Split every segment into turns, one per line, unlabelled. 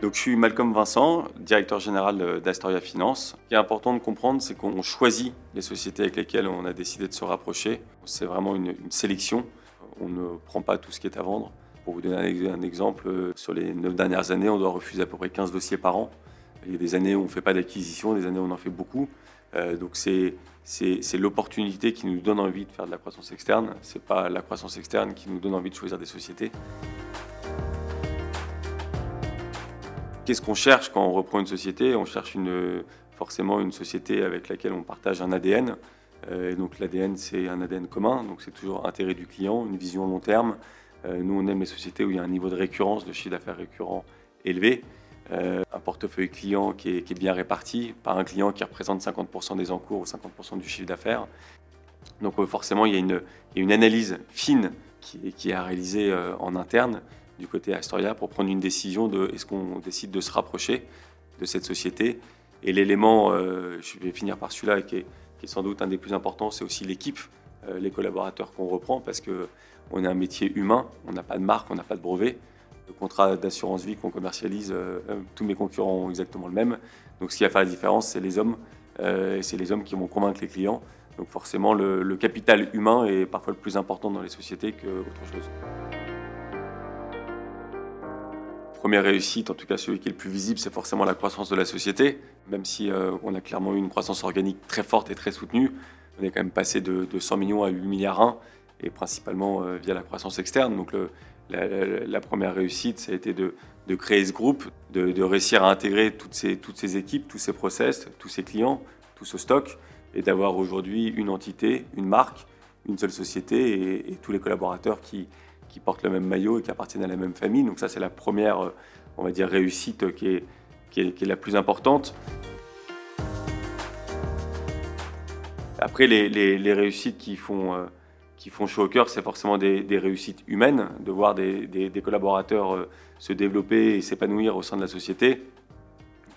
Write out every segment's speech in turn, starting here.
Donc, je suis Malcolm Vincent, directeur général d'Astoria Finance. Ce qui est important de comprendre, c'est qu'on choisit les sociétés avec lesquelles on a décidé de se rapprocher. C'est vraiment une, sélection. On ne prend pas tout ce qui est à vendre. Pour vous donner un exemple, sur les neuf dernières années, on doit refuser à peu près 15 dossiers par an. Il y a des années où on ne fait pas d'acquisition, des années où on en fait beaucoup. Euh, donc c'est l'opportunité qui nous donne envie de faire de la croissance externe. Ce n'est pas la croissance externe qui nous donne envie de choisir des sociétés. Qu'est-ce qu'on cherche quand on reprend une société? On cherche forcément une société avec laquelle on partage un ADN. Euh, donc l'ADN, c'est un ADN commun, donc c'est toujours intérêt du client, une vision long terme. Euh, nous, on aime les sociétés où il y a un niveau de récurrence, de chiffre d'affaires récurrent élevé. Euh, un portefeuille client qui est, bien réparti, pas un client qui représente 50% des encours ou 50% du chiffre d'affaires. Donc forcément, il y, a une, analyse fine qui est à réaliser en interne du côté Astoria pour prendre une décision de est-ce qu'on décide de se rapprocher de cette société. Et l'élément, euh, je vais finir par celui-là, qui, est sans doute un des plus importants, c'est aussi l'équipe, euh, les collaborateurs qu'on reprend, parce qu'on est un métier humain, on n'a pas de marque, on n'a pas de brevet. Le contrat d'assurance vie qu'on commercialise, euh, tous mes concurrents ont exactement le même. Donc ce qui va faire la différence, c'est les hommes, et c'est les hommes qui vont convaincre les clients. Donc forcément, le, le capital humain est parfois le plus important dans les sociétés qu'autre chose première réussite, en tout cas celui qui est le plus visible, c'est forcément la croissance de la société. Même si euh, on a clairement eu une croissance organique très forte et très soutenue, on est quand même passé de, 100 millions à 8 milliards 1, et principalement euh, via la croissance externe. Donc la, première réussite, ça a été de, créer ce groupe, de, réussir à intégrer toutes ces, toutes ces équipes, tous ces process, tous ces clients, tout ce stock, et d'avoir aujourd'hui une entité, une marque, une seule société et tous les collaborateurs qui, qui portent le même maillot et qui appartiennent à la même famille. Donc ça, c'est la première, euh, on va dire, réussite qui est, qui est, la plus importante. Après, les, les, réussites qui font, euh, qui font chaud au cœur, c'est forcément des, des, réussites humaines, de voir des, des, collaborateurs euh, se développer et s'épanouir au sein de la société.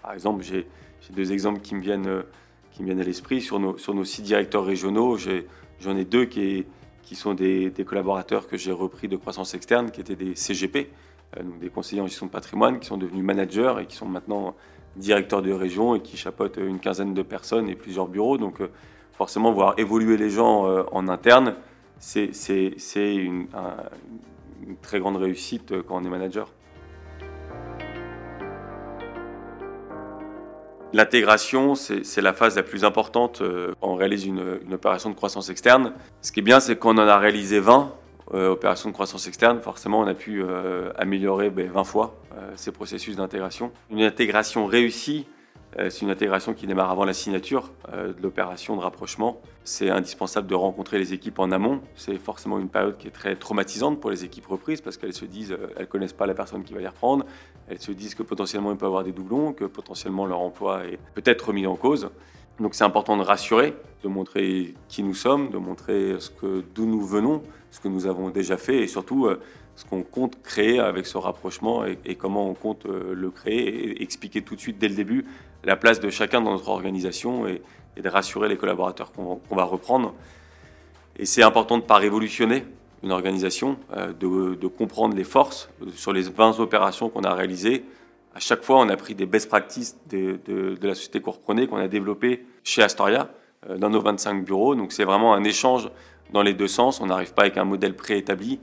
Par exemple, j'ai deux exemples qui me viennent, qui me viennent à l'esprit. Sur nos, sur nos six directeurs régionaux, j'en ai, deux qui, qui sont des, collaborateurs que j'ai repris de croissance externe, qui étaient des CGP, euh, donc des conseillers en gestion de patrimoine, qui sont devenus managers et qui sont maintenant directeurs de région et qui chapeautent une quinzaine de personnes et plusieurs bureaux. Donc euh, forcément, voir évoluer les gens euh, en interne, c'est une, une très grande réussite quand on est manager. L'intégration, c'est la phase la plus importante euh, quand on réalise une, opération de croissance externe. Ce qui est bien, c'est qu'on en a réalisé 20 euh, opérations de croissance externe. Forcément, on a pu euh, améliorer 20 ben, fois ces processus d'intégration. Une intégration réussie, c'est une intégration qui démarre avant la signature euh, de l'opération de rapprochement. C'est indispensable de rencontrer les équipes en amont. C'est forcément une période qui est très traumatisante pour les équipes reprises parce qu'elles se disent, euh, elles connaissent pas la personne qui va les reprendre. Elles se disent que potentiellement il peut avoir des doublons, que potentiellement leur emploi est peut-être remis en cause. Donc c'est important de rassurer, de montrer qui nous sommes, de montrer ce que d'où nous venons, ce que nous avons déjà fait et surtout ce qu'on compte créer avec ce rapprochement et, comment on compte le créer expliquer tout de suite dès le début la place de chacun dans notre organisation et, de rassurer les collaborateurs qu'on va reprendre. Et c'est important de ne pas révolutionner une organisation, euh, de, comprendre les forces. Sur les 20 opérations qu'on a réalisées, à chaque fois, on a pris des best practices de, la société qu'on reprenait, qu'on a développé chez Astoria, euh, dans nos 25 bureaux. Donc c'est vraiment un échange dans les deux sens. On n'arrive pas avec un modèle préétabli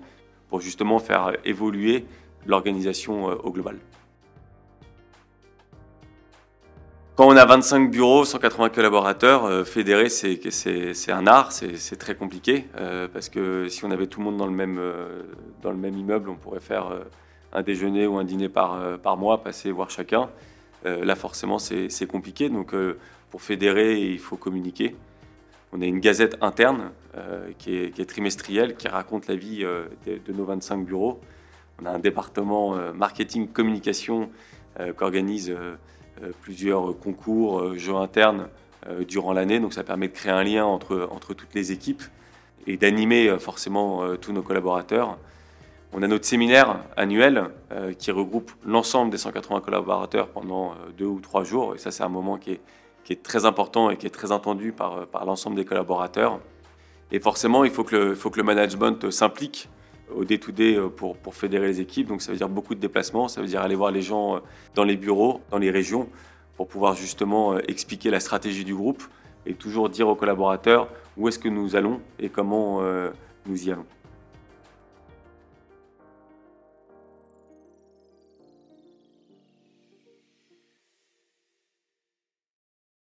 pour justement faire évoluer l'organisation euh, au global. Quand on a 25 bureaux, 180 collaborateurs, euh, fédérer, c'est un art, c'est très compliqué, euh, parce que si on avait tout le monde dans le même, dans le même immeuble, on pourrait faire un déjeuner ou un dîner par, par mois, passer voir chacun. là, forcément, c'est compliqué, donc pour fédérer, il faut communiquer. On a une gazette interne qui est, qui, est, trimestrielle, qui raconte la vie de, de, nos 25 bureaux. On a un département marketing communication qu'organise euh, plusieurs concours, euh, jeux internes euh, durant l'année. Donc ça permet de créer un lien entre, entre toutes les équipes et d'animer forcément tous nos collaborateurs. On a notre séminaire annuel qui regroupe l'ensemble des 180 collaborateurs pendant deux ou trois jours. Et ça, c'est un moment qui est, qui est, très important et qui est très entendu par, par l'ensemble des collaborateurs. Et forcément, il faut que le, faut que le management s'implique au day-to-day pour, pour fédérer les équipes. Donc ça veut dire beaucoup de déplacements, ça veut dire aller voir les gens dans les bureaux, dans les régions, pour pouvoir justement expliquer la stratégie du groupe et toujours dire aux collaborateurs où est-ce que nous allons et comment nous y allons.